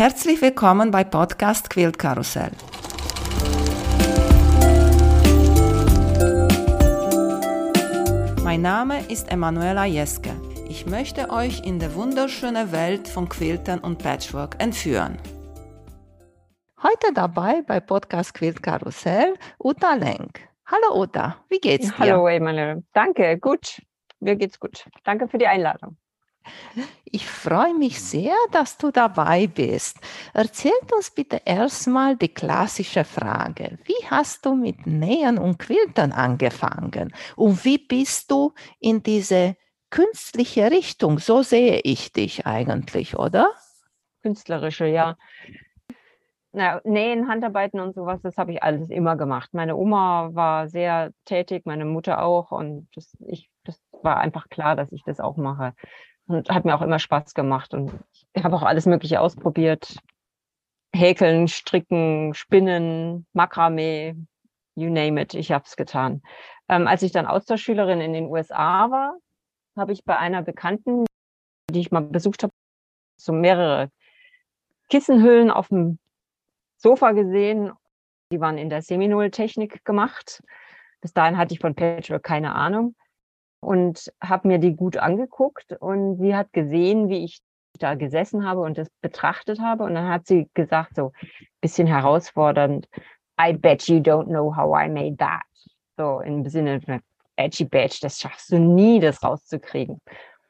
Herzlich willkommen bei Podcast Quilt Karussell. Mein Name ist Emanuela Jeske. Ich möchte euch in die wunderschöne Welt von Quiltern und Patchwork entführen. Heute dabei bei Podcast Quilt Karussell Uta Lenk. Hallo Uta, wie geht's dir? Hallo Emanuela, danke, gut. Mir geht's gut. Danke für die Einladung. Ich freue mich sehr, dass du dabei bist. Erzähl uns bitte erstmal die klassische Frage. Wie hast du mit Nähen und Quiltern angefangen? Und wie bist du in diese künstliche Richtung? So sehe ich dich eigentlich, oder? Künstlerische, ja. Na, Nähen, Handarbeiten und sowas, das habe ich alles immer gemacht. Meine Oma war sehr tätig, meine Mutter auch. Und das, ich, das war einfach klar, dass ich das auch mache. Und hat mir auch immer Spaß gemacht. Und ich habe auch alles Mögliche ausprobiert. Häkeln, Stricken, Spinnen, Makramee, you name it, ich habe es getan. Ähm, als ich dann Austauschschülerin in den USA war, habe ich bei einer Bekannten, die ich mal besucht habe, so mehrere Kissenhüllen auf dem Sofa gesehen. Die waren in der Seminole-Technik gemacht. Bis dahin hatte ich von Patchwork keine Ahnung und habe mir die gut angeguckt und sie hat gesehen, wie ich da gesessen habe und das betrachtet habe und dann hat sie gesagt, so bisschen herausfordernd, I bet you don't know how I made that. So im Sinne von edgy badge, das schaffst du nie, das rauszukriegen.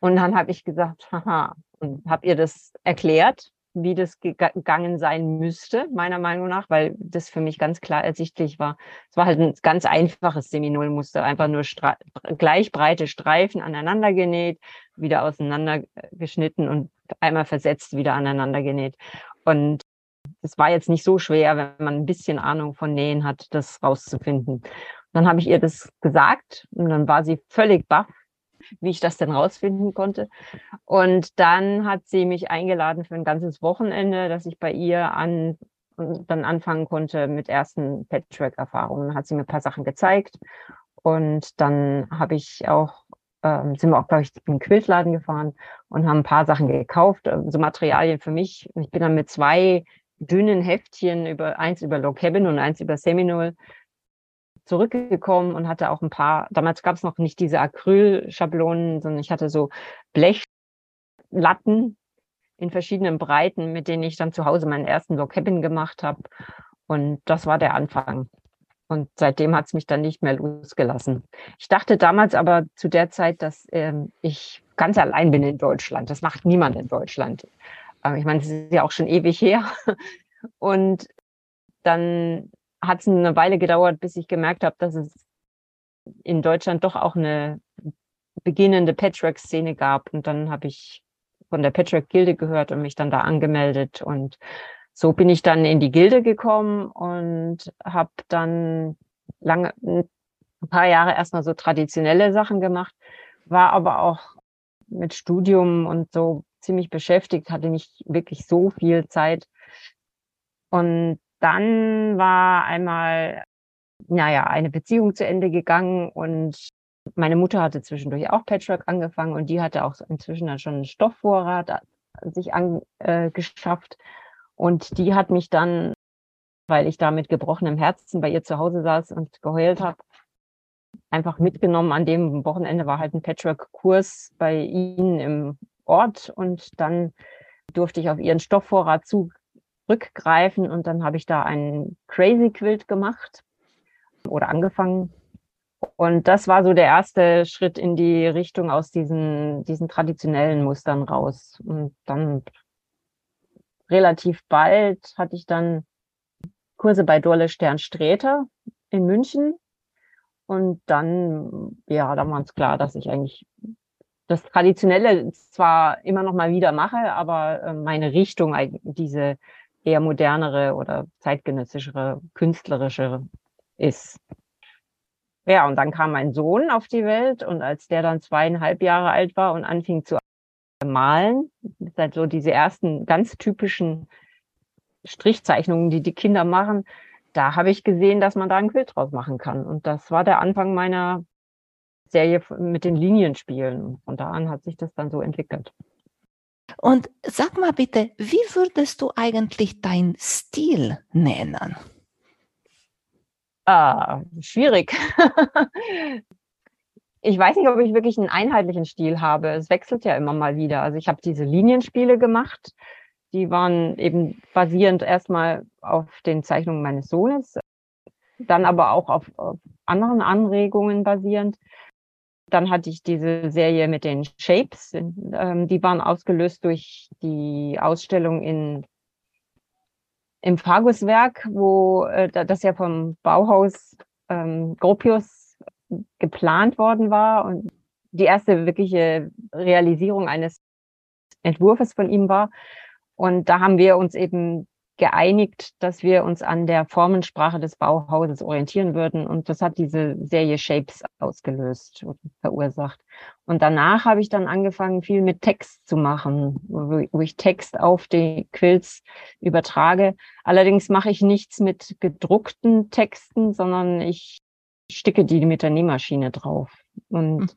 Und dann habe ich gesagt, haha, und habe ihr das erklärt wie das gegangen sein müsste, meiner Meinung nach, weil das für mich ganz klar ersichtlich war. Es war halt ein ganz einfaches Seminolmuster, einfach nur gleich breite Streifen aneinander genäht, wieder auseinandergeschnitten und einmal versetzt, wieder aneinander genäht. Und es war jetzt nicht so schwer, wenn man ein bisschen Ahnung von Nähen hat, das rauszufinden. Dann habe ich ihr das gesagt und dann war sie völlig baff wie ich das denn rausfinden konnte. Und dann hat sie mich eingeladen für ein ganzes Wochenende, dass ich bei ihr an dann anfangen konnte mit ersten Patchwork-Erfahrungen. Hat sie mir ein paar Sachen gezeigt und dann habe ich auch ähm, sind wir auch, glaube ich, in den Quiltladen gefahren und haben ein paar Sachen gekauft, äh, so Materialien für mich. Ich bin dann mit zwei dünnen Heftchen über eins über Low Cabin und eins über Seminole zurückgekommen und hatte auch ein paar, damals gab es noch nicht diese Acrylschablonen, sondern ich hatte so Blechlatten in verschiedenen Breiten, mit denen ich dann zu Hause meinen ersten Cabin gemacht habe. Und das war der Anfang. Und seitdem hat es mich dann nicht mehr losgelassen. Ich dachte damals aber zu der Zeit, dass ähm, ich ganz allein bin in Deutschland. Das macht niemand in Deutschland. Ähm, ich meine, es ist ja auch schon ewig her. Und dann hat es eine Weile gedauert, bis ich gemerkt habe, dass es in Deutschland doch auch eine beginnende Patchwork-Szene gab. Und dann habe ich von der Patchwork-Gilde gehört und mich dann da angemeldet. Und so bin ich dann in die Gilde gekommen und habe dann lange, ein paar Jahre erstmal so traditionelle Sachen gemacht, war aber auch mit Studium und so ziemlich beschäftigt, hatte nicht wirklich so viel Zeit. Und dann war einmal, naja, eine Beziehung zu Ende gegangen und meine Mutter hatte zwischendurch auch Patchwork angefangen und die hatte auch inzwischen dann schon einen Stoffvorrat sich angeschafft. Äh, und die hat mich dann, weil ich da mit gebrochenem Herzen bei ihr zu Hause saß und geheult habe, einfach mitgenommen. An dem Wochenende war halt ein Patchwork-Kurs bei ihnen im Ort und dann durfte ich auf ihren Stoffvorrat zu, rückgreifen und dann habe ich da einen Crazy Quilt gemacht oder angefangen. Und das war so der erste Schritt in die Richtung aus diesen, diesen traditionellen Mustern raus. Und dann relativ bald hatte ich dann Kurse bei Dorle Stern Sträter in München. Und dann, ja, da war es klar, dass ich eigentlich das Traditionelle zwar immer noch mal wieder mache, aber äh, meine Richtung, diese eher modernere oder zeitgenössischere, künstlerischere ist. Ja, und dann kam mein Sohn auf die Welt und als der dann zweieinhalb Jahre alt war und anfing zu malen, halt so diese ersten ganz typischen Strichzeichnungen, die die Kinder machen, da habe ich gesehen, dass man da ein Quilt draus machen kann. Und das war der Anfang meiner Serie mit den Linienspielen. Von da an hat sich das dann so entwickelt. Und sag mal bitte, wie würdest du eigentlich deinen Stil nennen? Ah, schwierig. ich weiß nicht, ob ich wirklich einen einheitlichen Stil habe. Es wechselt ja immer mal wieder. Also ich habe diese Linienspiele gemacht. Die waren eben basierend erstmal auf den Zeichnungen meines Sohnes, dann aber auch auf, auf anderen Anregungen basierend. Dann hatte ich diese Serie mit den Shapes. Ähm, die waren ausgelöst durch die Ausstellung in, im Faguswerk, wo äh, das ja vom Bauhaus ähm, Gropius geplant worden war und die erste wirkliche Realisierung eines Entwurfs von ihm war. Und da haben wir uns eben geeinigt, dass wir uns an der Formensprache des Bauhauses orientieren würden. Und das hat diese Serie Shapes ausgelöst und verursacht. Und danach habe ich dann angefangen, viel mit Text zu machen, wo ich Text auf die Quills übertrage. Allerdings mache ich nichts mit gedruckten Texten, sondern ich sticke die mit der Nähmaschine drauf. Und hm.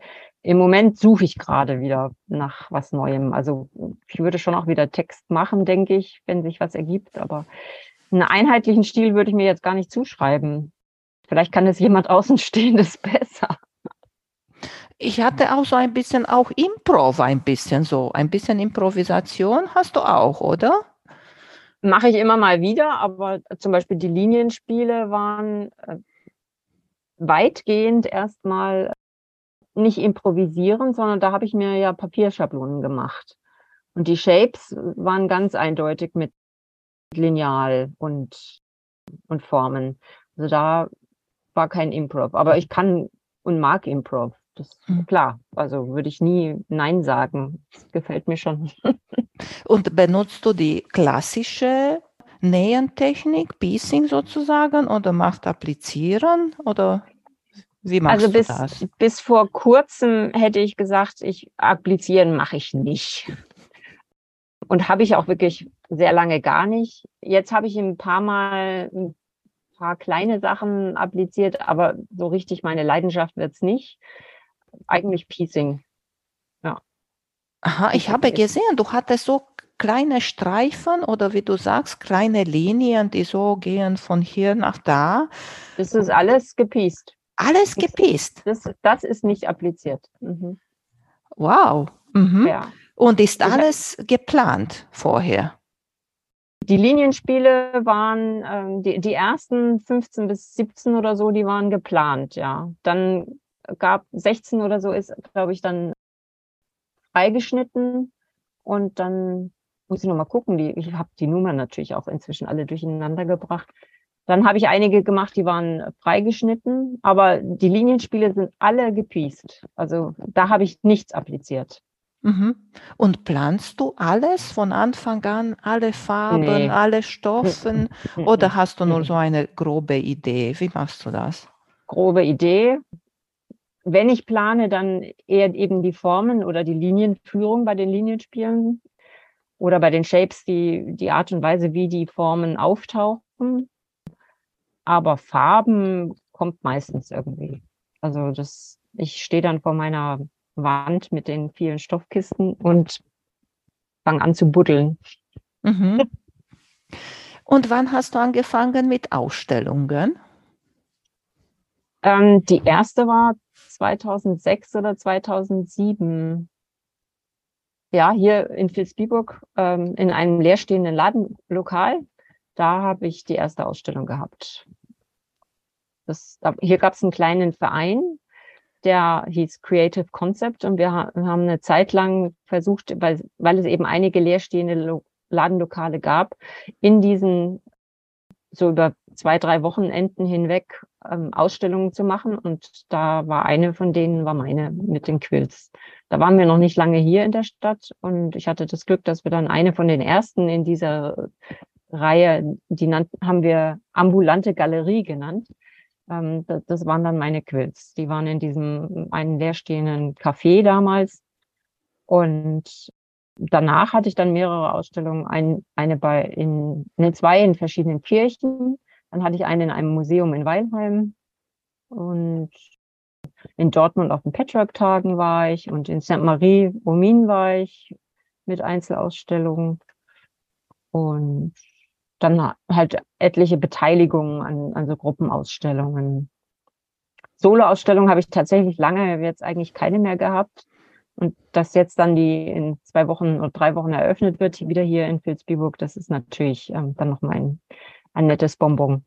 im Moment suche ich gerade wieder nach was Neuem. Also ich würde schon auch wieder Text machen, denke ich, wenn sich was ergibt. Aber einen einheitlichen Stil würde ich mir jetzt gar nicht zuschreiben. Vielleicht kann es jemand Außenstehendes besser. Ich hatte auch so ein bisschen auch Improv, ein bisschen so, ein bisschen Improvisation hast du auch, oder? Mache ich immer mal wieder, aber zum Beispiel die Linienspiele waren äh, weitgehend erstmal nicht improvisieren, sondern da habe ich mir ja Papierschablonen gemacht. Und die Shapes waren ganz eindeutig mit Lineal und, und Formen. Also da war kein Improv. Aber ich kann und mag Improv. Das ist mhm. klar. Also würde ich nie Nein sagen. Das gefällt mir schon. und benutzt du die klassische Nähentechnik, Piecing sozusagen, oder machst Applizieren? Oder wie machst also bis, du das? bis vor kurzem hätte ich gesagt, ich applizieren mache ich nicht. Und habe ich auch wirklich sehr lange gar nicht. Jetzt habe ich ein paar Mal ein paar kleine Sachen appliziert, aber so richtig meine Leidenschaft wird es nicht. Eigentlich Piecing. Ja. Aha, ich habe gesehen, du hattest so kleine Streifen oder wie du sagst, kleine Linien, die so gehen von hier nach da. Das ist alles gepiest. Alles gepisst. Das, das ist nicht appliziert. Mhm. Wow. Mhm. Ja. Und ist alles geplant vorher? Die Linienspiele waren, ähm, die, die ersten 15 bis 17 oder so, die waren geplant, ja. Dann gab 16 oder so ist, glaube ich, dann freigeschnitten und dann muss ich nochmal gucken, die, ich habe die Nummern natürlich auch inzwischen alle durcheinander gebracht. Dann habe ich einige gemacht, die waren freigeschnitten, aber die Linienspiele sind alle gepiest. Also da habe ich nichts appliziert. Mhm. Und planst du alles von Anfang an, alle Farben, nee. alle Stoffen oder hast du nur so eine grobe Idee? Wie machst du das? Grobe Idee. Wenn ich plane, dann eher eben die Formen oder die Linienführung bei den Linienspielen oder bei den Shapes, die, die Art und Weise, wie die Formen auftauchen aber Farben kommt meistens irgendwie. Also das, ich stehe dann vor meiner Wand mit den vielen Stoffkisten und fange an zu buddeln. Mhm. Und wann hast du angefangen mit Ausstellungen? Ähm, die erste war 2006 oder 2007. Ja, hier in Vilsbiburg ähm, in einem leerstehenden Ladenlokal da habe ich die erste Ausstellung gehabt. Das, hier gab es einen kleinen Verein, der hieß Creative Concept und wir, haben eine Zeit lang versucht, weil, weil es eben einige leerstehende Ladenlokale gab, in diesen so über zwei, drei Wochenenden hinweg ähm, Ausstellungen zu machen. Und da war eine von denen, war meine mit den Quills. Da waren wir noch nicht lange hier in der Stadt und ich hatte das Glück, dass wir dann eine von den ersten in dieser Reihe, die nannten, haben wir ambulante Galerie genannt. Ähm, das, das, waren dann meine Quills. Die waren in diesem einen leerstehenden Café damals. Und danach hatte ich dann mehrere Ausstellungen, ein, eine bei in, ne, zwei in verschiedenen Kirchen. Dann hatte ich eine in einem Museum in Weilheim. Und in Dortmund auf den Patchwork-Tagen war ich und in St. Marie, Womin war ich mit Einzelausstellungen und dann halt etliche Beteiligungen an, an so Gruppenausstellungen. Soloausstellungen habe ich tatsächlich lange jetzt eigentlich keine mehr gehabt. Und dass jetzt dann die in zwei Wochen oder drei Wochen eröffnet wird, wieder hier in Vilsbiburg, das ist natürlich ähm, dann nochmal ein, ein nettes Bonbon.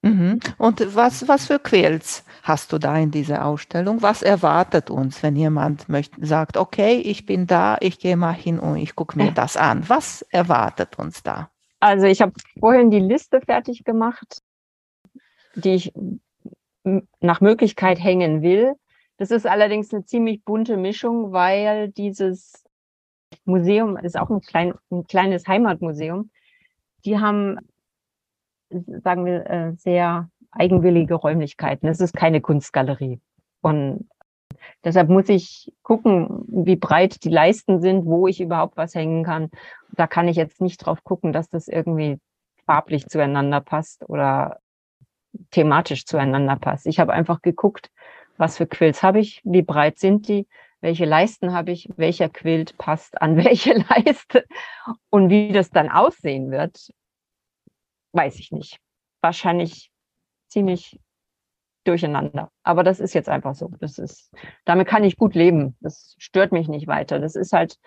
Mhm. Und was, was für Quills hast du da in dieser Ausstellung? Was erwartet uns, wenn jemand möchte, sagt, okay, ich bin da, ich gehe mal hin und ich gucke mir das an. Was erwartet uns da? Also ich habe vorhin die Liste fertig gemacht, die ich nach Möglichkeit hängen will. Das ist allerdings eine ziemlich bunte Mischung, weil dieses Museum ist auch ein, klein, ein kleines Heimatmuseum. Die haben, sagen wir, äh, sehr eigenwillige Räumlichkeiten. Es ist keine Kunstgalerie. Und deshalb muss ich gucken, wie breit die Leisten sind, wo ich überhaupt was hängen kann. Da kann ich jetzt nicht drauf gucken, dass das irgendwie farblich zueinander passt oder thematisch zueinander passt. Ich habe einfach geguckt, was für Quills habe ich, wie breit sind die, welche Leisten habe ich, welcher Quilt passt an welche Leiste und wie das dann aussehen wird, weiß ich nicht. Wahrscheinlich ziemlich durcheinander. Aber das ist jetzt einfach so. Das ist, damit kann ich gut leben. Das stört mich nicht weiter. Das ist halt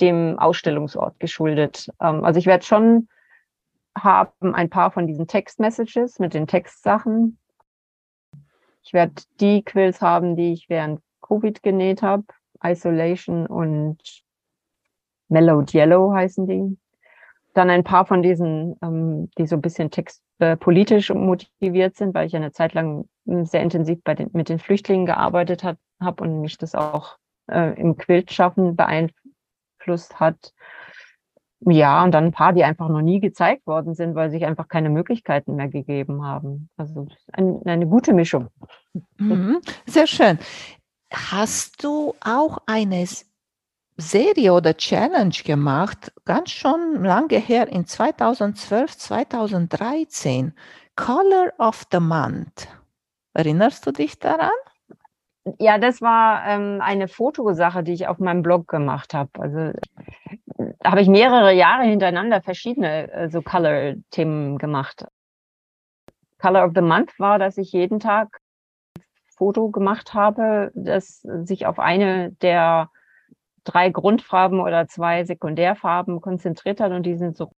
dem Ausstellungsort geschuldet. Ähm, also ich werde schon haben ein paar von diesen Text-Messages mit den Textsachen, ich werde die Quills haben, die ich während Covid genäht habe. Isolation und Mellowed Yellow heißen die. Dann ein paar von diesen, ähm, die so ein bisschen text, äh, politisch motiviert sind, weil ich eine Zeit lang sehr intensiv bei den, mit den Flüchtlingen gearbeitet habe und mich das auch äh, im Quiltschaffen beeinflusst hat. Ja, und dann ein paar, die einfach noch nie gezeigt worden sind, weil sich einfach keine Möglichkeiten mehr gegeben haben. Also ein, eine gute Mischung. Mhm, sehr schön. Hast du auch eine Serie oder Challenge gemacht, ganz schon lange her, in 2012, 2013, Color of the Month. Erinnerst du dich daran? Ja, das war ähm, eine Fotosache, die ich auf meinem Blog gemacht habe. Also habe ich mehrere Jahre hintereinander verschiedene äh, so Color-Themen gemacht. Color of the Month war, dass ich jeden Tag Foto gemacht habe, das sich auf eine der drei Grundfarben oder zwei Sekundärfarben konzentriert hat und die sind so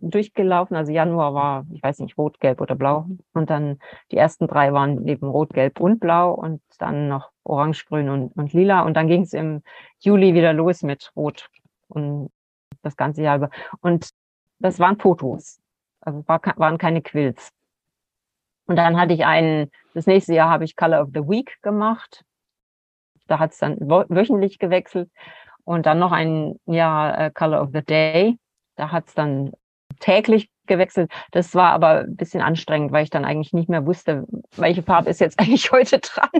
durchgelaufen. Also Januar war, ich weiß nicht, rot, gelb oder blau. Und dann die ersten drei waren neben rot, gelb und blau und dann noch orange, grün und, und lila. Und dann ging es im Juli wieder los mit rot und das ganze Jahr über. Und das waren Fotos. Also war, waren keine Quills. Und dann hatte ich einen, das nächste Jahr habe ich Color of the Week gemacht. Da hat es dann wöchentlich gewechselt. Und dann noch ein Jahr äh, Color of the Day. Da hat es dann täglich gewechselt. Das war aber ein bisschen anstrengend, weil ich dann eigentlich nicht mehr wusste, welche Farbe ist jetzt eigentlich heute dran.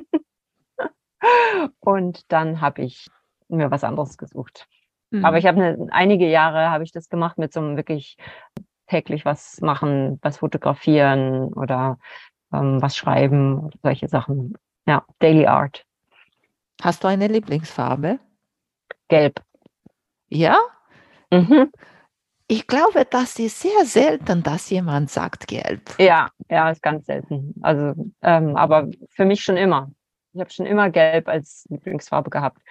Und dann habe ich mir was anderes gesucht. Mhm. Aber ich habe ne, einige Jahre habe ich das gemacht mit so einem wirklich täglich was machen, was fotografieren oder ähm, was schreiben solche Sachen. Ja, Daily Art. Hast du eine Lieblingsfarbe? Gelb. Ja? Mhm. Ich glaube, das ist sehr selten, dass jemand sagt gelb. Ja, ja, ist ganz selten. Also, ähm, aber für mich schon immer. Ich habe schon immer gelb als Lieblingsfarbe gehabt.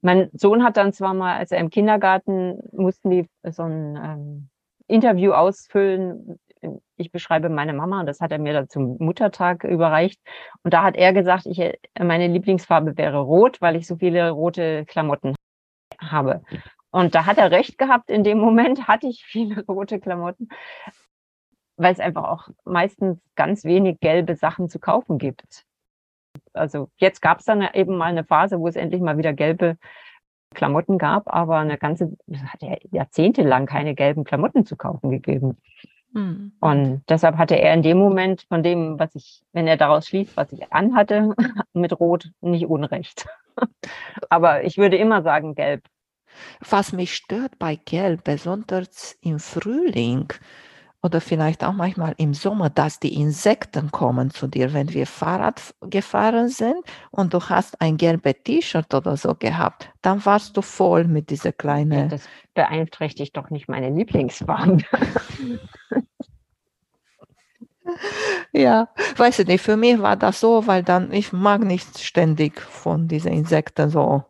Mein Sohn hat dann zwar mal, als er im Kindergarten mussten die so ein ähm, Interview ausfüllen. Ich beschreibe meine Mama, das hat er mir dann zum Muttertag überreicht. Und da hat er gesagt, ich, meine Lieblingsfarbe wäre rot, weil ich so viele rote Klamotten habe. Und da hat er recht gehabt. In dem Moment hatte ich viele rote Klamotten, weil es einfach auch meistens ganz wenig gelbe Sachen zu kaufen gibt. Also jetzt gab es dann eben mal eine Phase, wo es endlich mal wieder gelbe Klamotten gab, aber eine ganze, es hat ja jahrzehntelang keine gelben Klamotten zu kaufen gegeben. Mhm. Und deshalb hatte er in dem Moment von dem, was ich, wenn er daraus schließt, was ich anhatte, mit Rot nicht unrecht. aber ich würde immer sagen Gelb. Was mich stört bei Gelb, besonders im Frühling oder vielleicht auch manchmal im Sommer, dass die Insekten kommen zu dir, wenn wir Fahrrad gefahren sind und du hast ein gelbes T-Shirt oder so gehabt, dann warst du voll mit dieser kleinen. Ja, das beeinträchtigt doch nicht meine Lieblingsfarbe. ja, weiß ich nicht, für mich war das so, weil dann, ich mag nicht ständig von diesen Insekten so.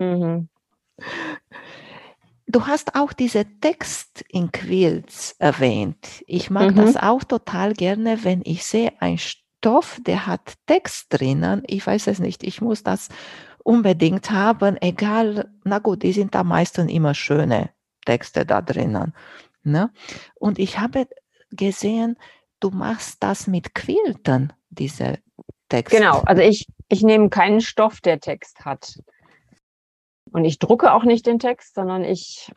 Mhm. Du hast auch diese Text in Quilts erwähnt. Ich mag mhm. das auch total gerne, wenn ich sehe, ein Stoff, der hat Text drinnen. Ich weiß es nicht, ich muss das unbedingt haben, egal, na gut, die sind da meistens immer schöne Texte da drinnen. Ne? Und ich habe gesehen, du machst das mit Quilten, diese Texte. Genau, also ich, ich nehme keinen Stoff, der Text hat. Und ich drucke auch nicht den Text, sondern ich,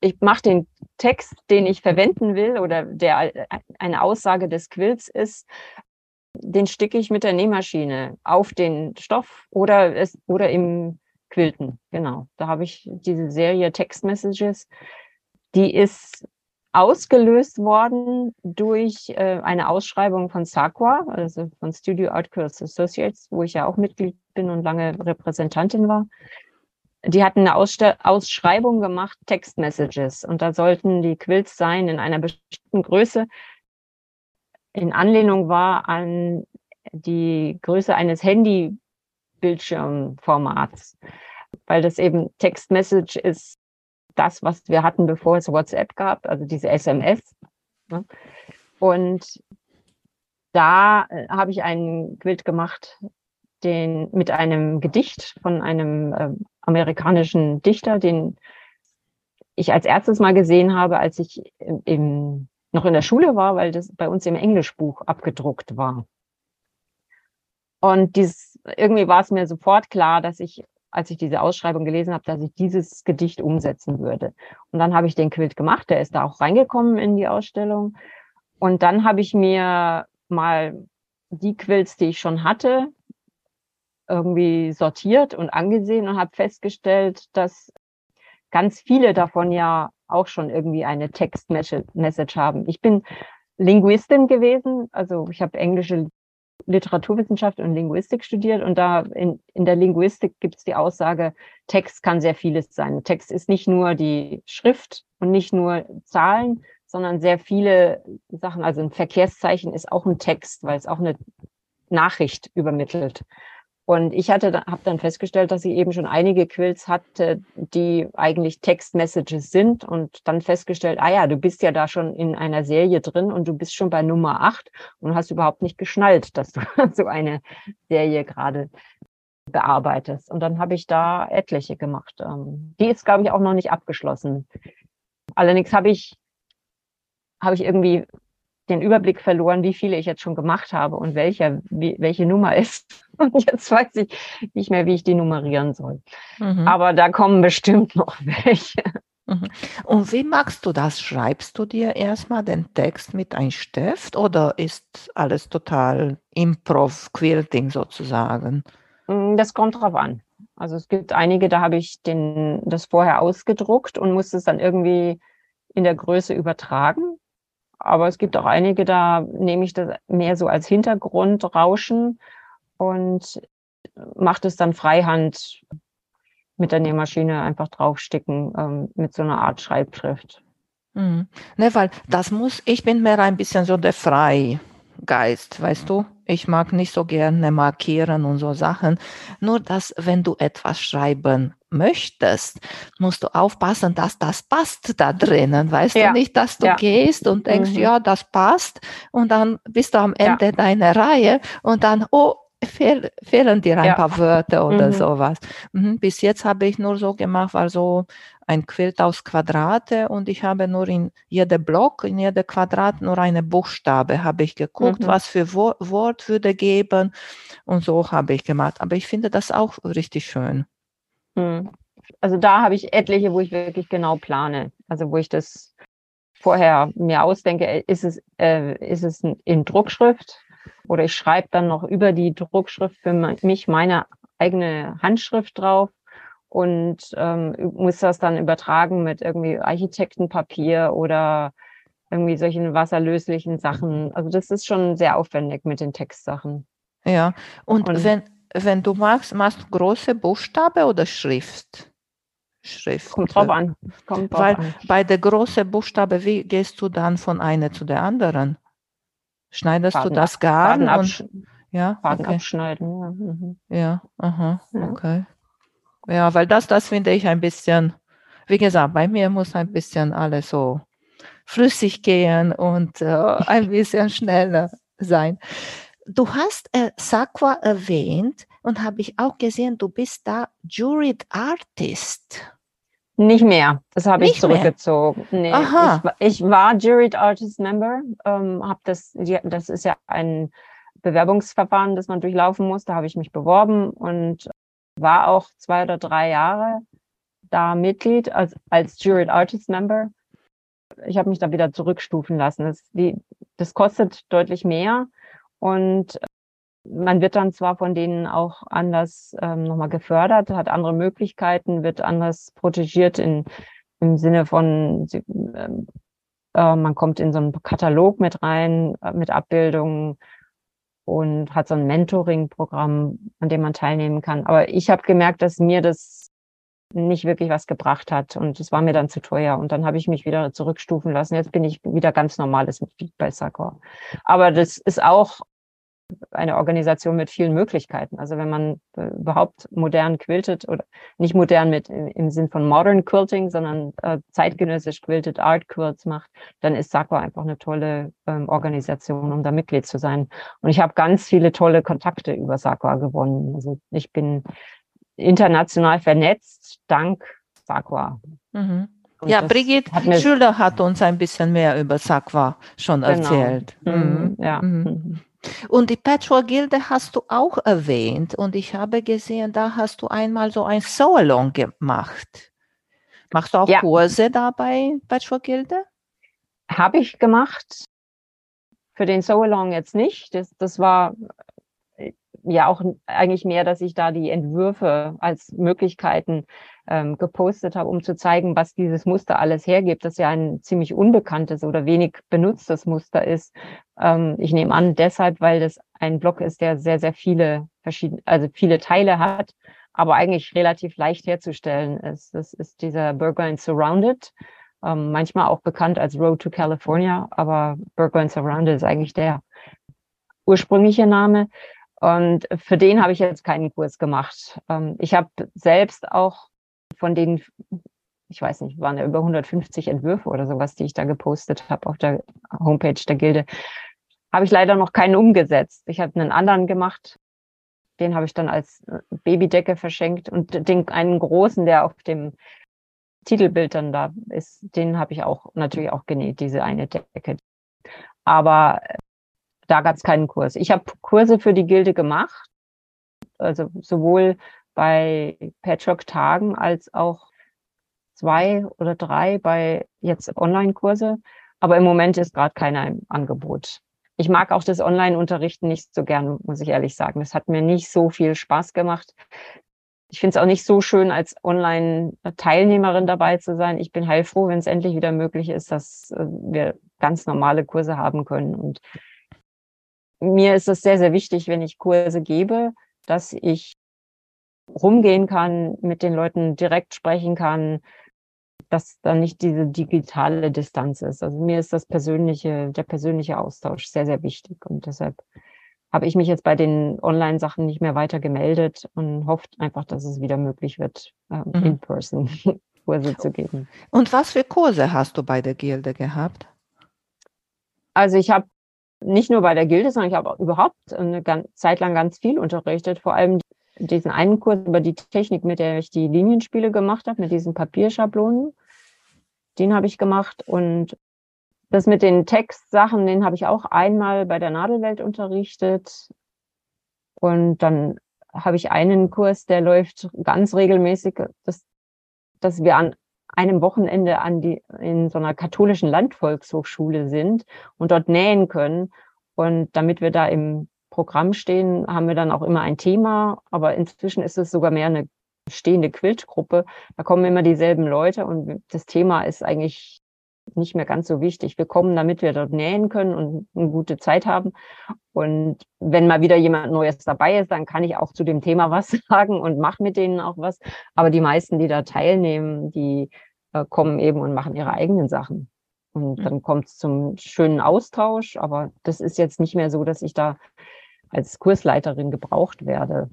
ich mache den Text, den ich verwenden will oder der eine Aussage des Quills ist, den sticke ich mit der Nähmaschine auf den Stoff oder, es, oder im Quilten. Genau. Da habe ich diese Serie Text Messages. Die ist ausgelöst worden durch äh, eine Ausschreibung von SAQUA, also von Studio Art Curls Associates, wo ich ja auch Mitglied bin und lange Repräsentantin war die hatten eine Ausste Ausschreibung gemacht, Text Messages. Und da sollten die Quills sein in einer bestimmten Größe. In Anlehnung war an die Größe eines Handy-Bildschirmformats, weil das eben Text Message ist das, was wir hatten, bevor es WhatsApp gab, also diese SMS. Ne? Und da äh, habe ich einen Quilt gemacht, den mit einem Gedicht von einem äh, amerikanischen Dichter, den ich als erstes mal gesehen habe, als ich im, im, noch in der Schule war, weil das bei uns im Englischbuch abgedruckt war. Und dieses, irgendwie war es mir sofort klar, dass ich, als ich diese Ausschreibung gelesen habe, dass ich dieses Gedicht umsetzen würde. Und dann habe ich den Quilt gemacht, der ist da auch reingekommen in die Ausstellung. Und dann habe ich mir mal die Quilts, die ich schon hatte, irgendwie sortiert und angesehen und habe festgestellt, dass ganz viele davon ja auch schon irgendwie eine Textmessage haben. Ich bin Linguistin gewesen, also ich habe englische Literaturwissenschaft und Linguistik studiert und da in, in der Linguistik gibt es die Aussage, Text kann sehr vieles sein. Text ist nicht nur die Schrift und nicht nur Zahlen, sondern sehr viele Sachen. Also ein Verkehrszeichen ist auch ein Text, weil es auch eine Nachricht übermittelt. Und ich hatte, habe dann festgestellt, dass sie eben schon einige Quills hatte, die eigentlich Text-Messages sind und dann festgestellt, ah ja, du bist ja da schon in einer Serie drin und du bist schon bei Nummer acht und hast überhaupt nicht geschnallt, dass du so eine Serie gerade bearbeitest. Und dann habe ich da etliche gemacht. Ähm, die ist, glaube ich, auch noch nicht abgeschlossen. Allerdings habe ich, habe ich irgendwie den Überblick verloren, wie viele ich jetzt schon gemacht habe und welcher, wie, welche Nummer ist. Und jetzt weiß ich nicht mehr, wie ich die nummerieren soll. Mhm. Aber da kommen bestimmt noch welche. Mhm. Und wie machst du das? Schreibst du dir erstmal den Text mit einem Stift oder ist alles total Improv-Quilting sozusagen? Mm, das kommt drauf an. Also es gibt einige, da habe ich den, das vorher ausgedruckt und muss es dann irgendwie in der Größe übertragen. Aber es gibt auch einige, da nehme ich das mehr so als Hintergrundrauschen und mache das dann freihand mit der Nähmaschine einfach draufsticken ähm, mit so einer Art Schreibschrift. Mhm. Ne, weil das muss, ich bin mehr ein bisschen so der Freigeist, weißt du? Ich mag nicht so gerne markieren und so Sachen. Nur, dass wenn du etwas schreiben möchtest, musst du aufpassen, dass das passt da drinnen. Weißt ja. du nicht, dass du ja. gehst und denkst, mhm. ja, das passt. Und dann bist du am Ende ja. deiner Reihe und dann, oh, fehl, fehlen dir ein paar Wörter oder mhm. sowas. Mhm. Bis jetzt habe ich nur so gemacht, also ein Quilt aus Quadrate und ich habe nur in jedem Block, in jedem Quadrat nur eine Buchstabe, habe ich geguckt, mhm. was für Wo Wort würde geben und so habe ich gemacht. Aber ich finde das auch richtig schön. Mhm. Also da habe ich etliche, wo ich wirklich genau plane. Also wo ich das vorher mir ausdenke, ist es, äh, ist es in Druckschrift oder ich schreibe dann noch über die Druckschrift für mich meine eigene Handschrift drauf und ähm, muss das dann übertragen mit irgendwie Architektenpapier oder irgendwie solchen wasserlöslichen Sachen. Also das ist schon sehr aufwendig mit den Textsachen. Ja, und, und wenn, wenn du magst, machst du große Buchstabe oder Schrift? Schrift. Kommt drauf an. Kommt drauf Weil an. bei der großen Buchstabe, wie gehst du dann von einer zu der anderen? Schneidest Faden, du das Garn und ja, Faden okay. abschneiden. Ja, mhm. ja aha, ja. okay. Ja, weil das, das finde ich ein bisschen, wie gesagt, bei mir muss ein bisschen alles so flüssig gehen und äh, ein bisschen schneller sein. Du hast äh, Sakwa erwähnt und habe ich auch gesehen, du bist da Juried Artist. Nicht mehr. Das habe ich zurückgezogen. Nee. Ich, ich, war Juried Artist Member. Ähm, hab das, das ist ja ein Bewerbungsverfahren, das man durchlaufen muss. Da habe ich mich beworben und war auch zwei oder drei Jahre da Mitglied als, als Juried Artist Member. Ich habe mich da wieder zurückstufen lassen. Das, die, das kostet deutlich mehr und man wird dann zwar von denen auch anders ähm, nochmal gefördert, hat andere Möglichkeiten, wird anders protegiert in, im Sinne von, ähm, äh, man kommt in so einen Katalog mit rein, äh, mit Abbildungen und hat so ein Mentoring-Programm, an dem man teilnehmen kann. Aber ich habe gemerkt, dass mir das nicht wirklich was gebracht hat und es war mir dann zu teuer und dann habe ich mich wieder zurückstufen lassen. Jetzt bin ich wieder ganz normales Mitglied bei Sakor. Aber das ist auch eine Organisation mit vielen Möglichkeiten. Also wenn man äh, überhaupt modern quiltet oder nicht modern mit im Sinn von Modern Quilting, sondern äh, zeitgenössisch quiltet Art Quilts macht, dann ist Sakwa einfach eine tolle ähm, Organisation, um da Mitglied zu sein. Und ich habe ganz viele tolle Kontakte über Sakwa gewonnen. Also ich bin international vernetzt dank Sakwa. Mhm. Ja, Brigitte Schüler hat uns ein bisschen mehr über Sakwa schon genau. erzählt. Mhm. Mhm. Ja. Mhm. mhm. Und die Patchwork-Gilde hast du auch erwähnt und ich habe gesehen, da hast du einmal so ein Soalong gemacht. Machst du auch ja. Kurse da bei Patchwork-Gilde? Habe ich gemacht. Für den So-Along jetzt nicht. Das, das war ja auch eigentlich mehr, dass ich da die Entwürfe als Möglichkeiten ähm, gepostet habe, um zu zeigen, was dieses Muster alles hergibt, das ja ein ziemlich unbekanntes oder wenig benutztes Muster ist. Ähm, ich nehme an, deshalb, weil das ein Block ist, der sehr, sehr viele verschiedene, also viele Teile hat, aber eigentlich relativ leicht herzustellen ist. Das ist dieser Burgoyne Surrounded, ähm, manchmal auch bekannt als Road to California, aber Burgoyne Surrounded ist eigentlich der ursprüngliche Name. Und für den habe ich jetzt keinen Kurs gemacht. Ähm, ich habe selbst auch von den, ich weiß nicht, waren ja über 150 Entwürfe oder sowas, die ich da gepostet habe auf der Homepage der Gilde, habe ich leider noch keinen umgesetzt. Ich habe einen anderen gemacht, den habe ich dann als äh, Babydecke verschenkt und den einen großen, der auf dem Titelbild dann da ist, den habe ich auch natürlich auch genäht, diese eine Decke. Aber äh, da gab es keinen Kurs. Ich habe Kurse für die Gilde gemacht, also sowohl bei Patchwork-Tagen als auch zwei oder drei bei jetzt Online-Kurse. Aber im Moment ist gerade keiner im Angebot. Ich mag auch das Online-Unterrichten nicht so gern, muss ich ehrlich sagen. Das hat mir nicht so viel Spaß gemacht. Ich finde es auch nicht so schön, als Online-Teilnehmerin dabei zu sein. Ich bin heilfroh, wenn es endlich wieder möglich ist, dass äh, wir ganz normale Kurse haben können. Und mir ist es sehr, sehr wichtig, wenn ich Kurse gebe, dass ich rumgehen kann, mit den Leuten direkt sprechen kann, dass da nicht diese digitale Distanz ist. Also mir ist das persönliche, der persönliche Austausch sehr, sehr wichtig. Und deshalb habe ich mich jetzt bei den Online-Sachen nicht mehr weiter gemeldet und hofft einfach, dass es wieder möglich wird, ähm, mhm. in person Kurse zu geben. Und was für Kurse hast du bei der Gilde gehabt? Also ich habe nicht nur bei der Gilde, sondern ich habe überhaupt eine Zeit lang ganz viel unterrichtet, vor allem diesen einen Kurs über die Technik, mit der ich die Linienspiele gemacht habe, mit diesen Papierschablonen. Den habe ich gemacht und das mit den Textsachen, den habe ich auch einmal bei der Nadelwelt unterrichtet. Und dann habe ich einen Kurs, der läuft ganz regelmäßig, dass, dass wir an einem Wochenende an die, in so einer katholischen Landvolkshochschule sind und dort nähen können. Und damit wir da im Programm stehen, haben wir dann auch immer ein Thema, aber inzwischen ist es sogar mehr eine stehende Quiltgruppe. Da kommen immer dieselben Leute und das Thema ist eigentlich nicht mehr ganz so wichtig. Wir kommen, damit wir dort nähen können und eine gute Zeit haben. Und wenn mal wieder jemand Neues dabei ist, dann kann ich auch zu dem Thema was sagen und mache mit denen auch was. Aber die meisten, die da teilnehmen, die äh, kommen eben und machen ihre eigenen Sachen. Und mhm. dann kommt es zum schönen Austausch. Aber das ist jetzt nicht mehr so, dass ich da als Kursleiterin gebraucht werde.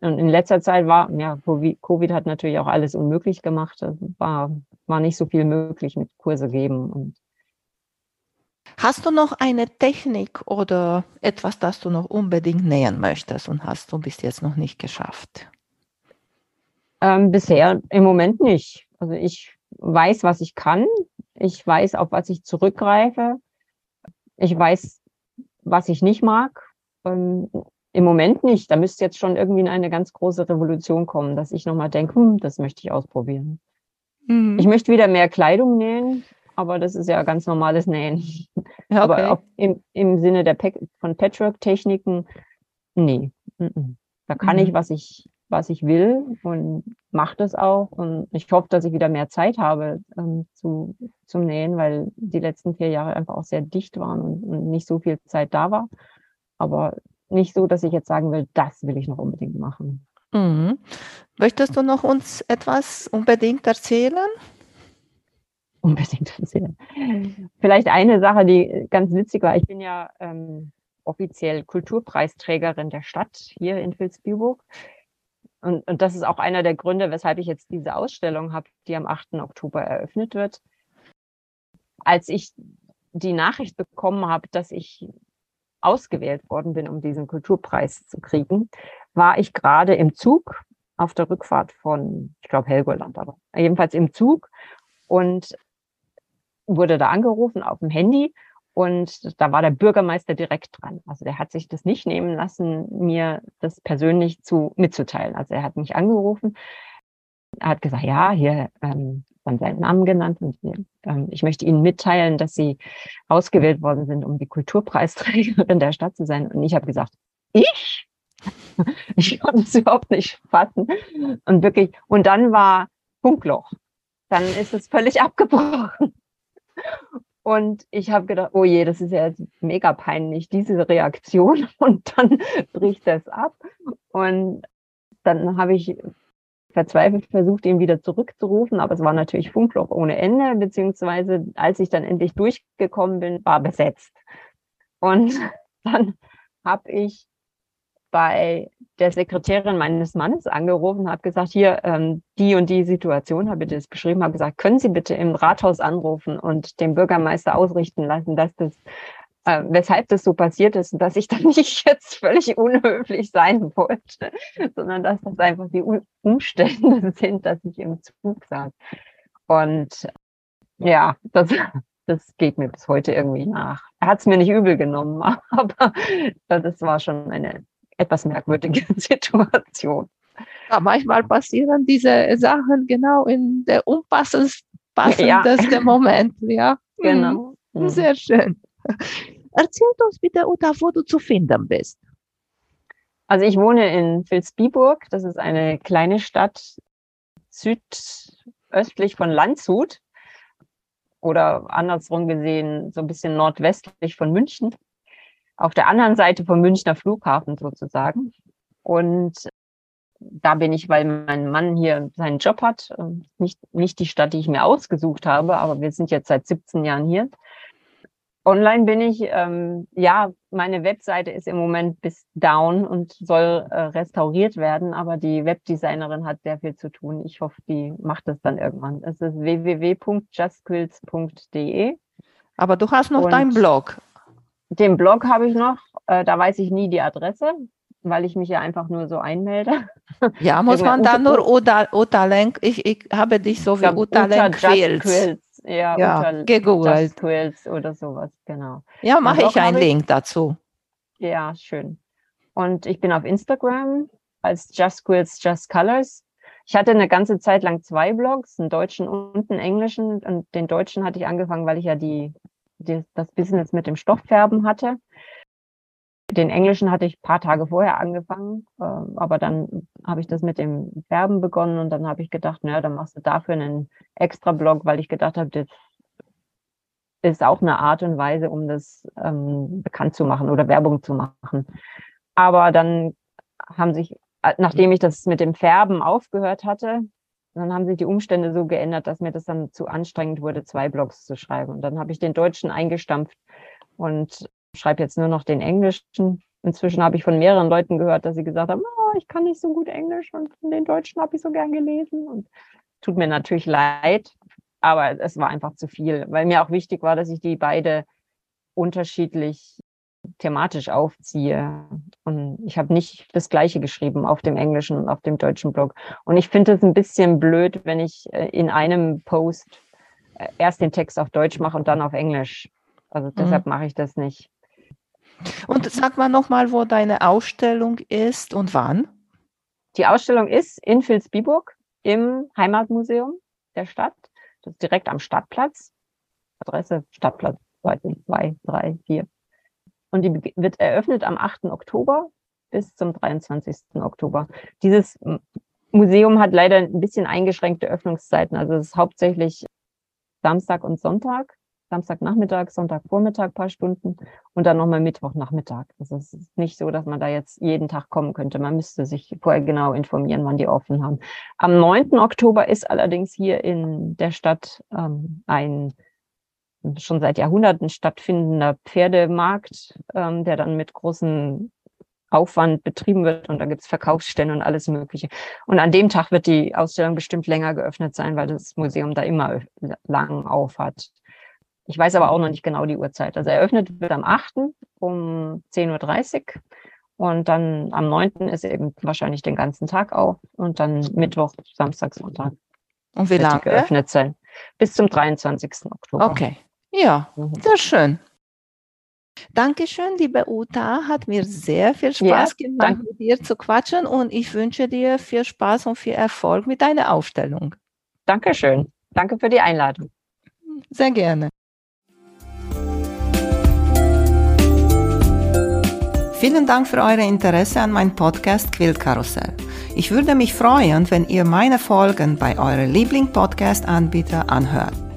Und in letzter Zeit war, ja, Covid hat natürlich auch alles unmöglich gemacht. War, war nicht so viel möglich mit Kurse geben. Und hast du noch eine Technik oder etwas, das du noch unbedingt nähern möchtest und hast du bis jetzt noch nicht geschafft? Ähm, bisher im Moment nicht. Also ich weiß, was ich kann. Ich weiß, auf was ich zurückgreife. Ich weiß, was ich nicht mag. Ähm, Im Moment nicht. Da müsste jetzt schon irgendwie eine ganz große Revolution kommen, dass ich nochmal denke, hm, das möchte ich ausprobieren. Mhm. Ich möchte wieder mehr Kleidung nähen, aber das ist ja ganz normales Nähen. Okay. Aber im, im Sinne der Pe von Patchwork-Techniken, nee. Da kann mhm. ich, was ich, was ich will und mache das auch. Und ich hoffe, dass ich wieder mehr Zeit habe ähm, zu, zum Nähen, weil die letzten vier Jahre einfach auch sehr dicht waren und, und nicht so viel Zeit da war. Aber nicht so, dass ich jetzt sagen will, das will ich noch unbedingt machen. Mhm. Möchtest du noch uns etwas unbedingt erzählen? Unbedingt erzählen. Vielleicht eine Sache, die ganz witzig war. Ich bin ja ähm, offiziell Kulturpreisträgerin der Stadt hier in Vilsbiburg. Und, und das ist auch einer der Gründe, weshalb ich jetzt diese Ausstellung habe, die am 8. Oktober eröffnet wird. Als ich die Nachricht bekommen habe, dass ich ausgewählt worden bin, um diesen Kulturpreis zu kriegen, war ich gerade im Zug auf der Rückfahrt von, ich glaube, Helgoland, aber jedenfalls im Zug und wurde da angerufen auf dem Handy und da war der Bürgermeister direkt dran. Also der hat sich das nicht nehmen lassen, mir das persönlich zu mitzuteilen. Also er hat mich angerufen, er hat gesagt, ja, hier ähm, dann seinen Namen genannt und ähm, ich möchte Ihnen mitteilen, dass Sie ausgewählt worden sind, um die Kulturpreisträgerin der Stadt zu sein. Und ich habe gesagt, ich? ich konnte es überhaupt nicht fassen. Und wirklich, und dann war Funkloch. Dann ist es völlig abgebrochen. Und ich habe gedacht, oh je, das ist ja jetzt mega peinlich, diese Reaktion. Und dann bricht das ab. Und dann habe ich verzweifelt versucht, ihn wieder zurückzurufen, aber es war natürlich Funkloch ohne Ende, beziehungsweise als ich dann endlich durchgekommen bin, war besetzt. Und dann habe ich bei der Sekretärin meines Mannes angerufen, habe gesagt, hier, ähm, die und die Situation, habe ich das beschrieben, habe gesagt, können Sie bitte im Rathaus anrufen und dem Bürgermeister ausrichten lassen, dass das, äh, weshalb das so passiert ist und dass ich da nicht jetzt völlig unhöflich sein wollte, sondern dass das einfach die Umstände sind, dass ich im Zug saß. Und ja, das, das geht mir bis heute irgendwie nach. Er hat es mir nicht übel genommen, aber das war schon eine etwas merkwürdige Situation. Ja, manchmal passieren diese Sachen genau in der unpassendsten ja. Moment. Ja, genau. Mhm. Sehr schön. Erzähl uns bitte, Uta, wo du zu finden bist. Also ich wohne in Vilsbiburg. Das ist eine kleine Stadt südöstlich von Landshut oder andersrum gesehen so ein bisschen nordwestlich von München auf der anderen Seite vom Münchner Flughafen sozusagen. Und da bin ich, weil mein Mann hier seinen Job hat, nicht, nicht die Stadt, die ich mir ausgesucht habe, aber wir sind jetzt seit 17 Jahren hier. Online bin ich, ähm, ja, meine Webseite ist im Moment bis down und soll äh, restauriert werden, aber die Webdesignerin hat sehr viel zu tun. Ich hoffe, die macht das dann irgendwann. Es ist www.justquills.de. Aber du hast noch deinen Blog. Den Blog habe ich noch, äh, da weiß ich nie die Adresse, weil ich mich ja einfach nur so einmelde. Ja, muss man da nur Uta, Uta Lenk, ich, ich habe dich so wie Uta Lenk Quills. Quills. Ja, ja Uta gegoogelt. Quills oder sowas, genau. Ja, mache ich einen Link dazu. Ja, schön. Und ich bin auf Instagram als Just Quills, Just Colors. Ich hatte eine ganze Zeit lang zwei Blogs, einen deutschen und einen englischen. Und den deutschen hatte ich angefangen, weil ich ja die das Business mit dem Stoffärben hatte. Den Englischen hatte ich ein paar Tage vorher angefangen, äh, aber dann habe ich das mit dem Färben begonnen und dann habe ich gedacht, naja, dann machst du dafür einen extra Blog, weil ich gedacht habe, das ist auch eine Art und Weise, um das ähm, bekannt zu machen oder Werbung zu machen. Aber dann haben sich, äh, nachdem ich das mit dem Färben aufgehört hatte, dann haben sich die Umstände so geändert, dass mir das dann zu anstrengend wurde, zwei Blogs zu schreiben. Und dann habe ich den Deutschen eingestampft und schreibe jetzt nur noch den Englischen. Inzwischen habe ich von mehreren Leuten gehört, dass sie gesagt haben, oh, ich kann nicht so gut Englisch und den Deutschen habe ich so gern gelesen. Und tut mir natürlich leid, aber es war einfach zu viel, weil mir auch wichtig war, dass ich die beide unterschiedlich thematisch aufziehe. Und ich habe nicht das Gleiche geschrieben auf dem englischen und auf dem deutschen Blog. Und ich finde es ein bisschen blöd, wenn ich äh, in einem Post äh, erst den Text auf Deutsch mache und dann auf Englisch. Also deshalb mhm. mache ich das nicht. Und sag mal nochmal, wo deine Ausstellung ist und wann? Die Ausstellung ist in Vilsbiburg im Heimatmuseum der Stadt. Das ist direkt am Stadtplatz. Adresse Stadtplatz 2, 3, 4. Und die wird eröffnet am 8. Oktober bis zum 23. Oktober. Dieses Museum hat leider ein bisschen eingeschränkte Öffnungszeiten. Also es ist hauptsächlich Samstag und Sonntag. Samstagnachmittag, Sonntagvormittag paar Stunden und dann nochmal Mittwochnachmittag. Also es ist nicht so, dass man da jetzt jeden Tag kommen könnte. Man müsste sich vorher genau informieren, wann die offen haben. Am 9. Oktober ist allerdings hier in der Stadt ähm, ein schon seit Jahrhunderten stattfindender Pferdemarkt, ähm, der dann mit großen Aufwand betrieben wird und da gibt es Verkaufsstände und alles Mögliche. Und an dem Tag wird die Ausstellung bestimmt länger geöffnet sein, weil das Museum da immer lang auf hat. Ich weiß aber auch noch nicht genau die Uhrzeit. Also eröffnet wird am 8. um 10.30 Uhr und dann am 9. ist eben wahrscheinlich den ganzen Tag auf und dann Mittwoch, Samstag, Sonntag. Und wie lange? geöffnet sein. Bis zum 23. Oktober. Okay. Ja, mhm. sehr schön. Dankeschön, liebe Uta. Hat mir sehr viel Spaß ja, gemacht, danke. mit dir zu quatschen und ich wünsche dir viel Spaß und viel Erfolg mit deiner Aufstellung. Dankeschön. Danke für die Einladung. Sehr gerne. Vielen Dank für euer Interesse an meinem Podcast Quillkarussell. Ich würde mich freuen, wenn ihr meine Folgen bei eurem Liebling-Podcast-Anbieter anhört.